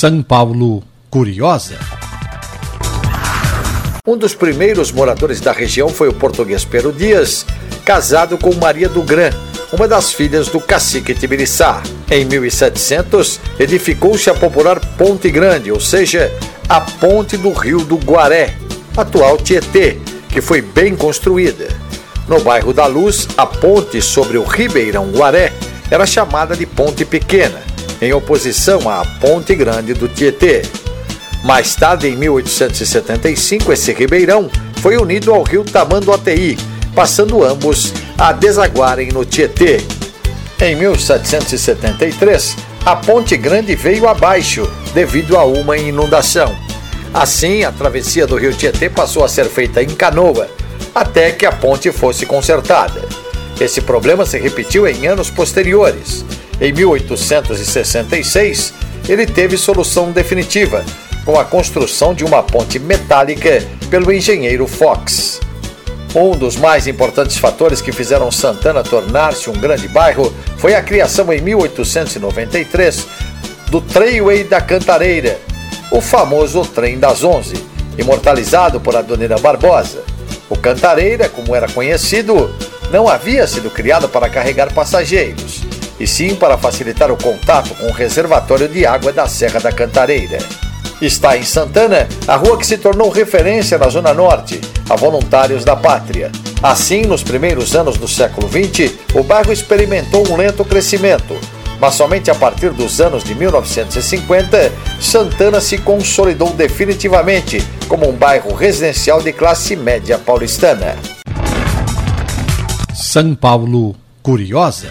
São Paulo Curiosa. Um dos primeiros moradores da região foi o português Pero Dias, casado com Maria do Gran, uma das filhas do cacique Tibiriçá. Em 1700, edificou-se a popular Ponte Grande, ou seja, a ponte do rio do Guaré, atual Tietê, que foi bem construída. No bairro da Luz, a ponte sobre o Ribeirão Guaré era chamada de Ponte Pequena, em oposição à Ponte Grande do Tietê. Mais tarde, em 1875, esse ribeirão foi unido ao rio Tamanduateí, passando ambos a desaguarem no Tietê. Em 1773, a Ponte Grande veio abaixo devido a uma inundação. Assim, a travessia do rio Tietê passou a ser feita em canoa, até que a ponte fosse consertada. Esse problema se repetiu em anos posteriores. Em 1866, ele teve solução definitiva, com a construção de uma ponte metálica pelo engenheiro Fox. Um dos mais importantes fatores que fizeram Santana tornar-se um grande bairro foi a criação em 1893 do Treyway da Cantareira, o famoso Trem das Onze, imortalizado por Adonira Barbosa. O Cantareira, como era conhecido, não havia sido criado para carregar passageiros, e sim para facilitar o contato com o reservatório de água da Serra da Cantareira. Está em Santana a rua que se tornou referência na Zona Norte, a Voluntários da Pátria. Assim, nos primeiros anos do século XX, o bairro experimentou um lento crescimento, mas somente a partir dos anos de 1950, Santana se consolidou definitivamente como um bairro residencial de classe média paulistana. São Paulo Curiosa.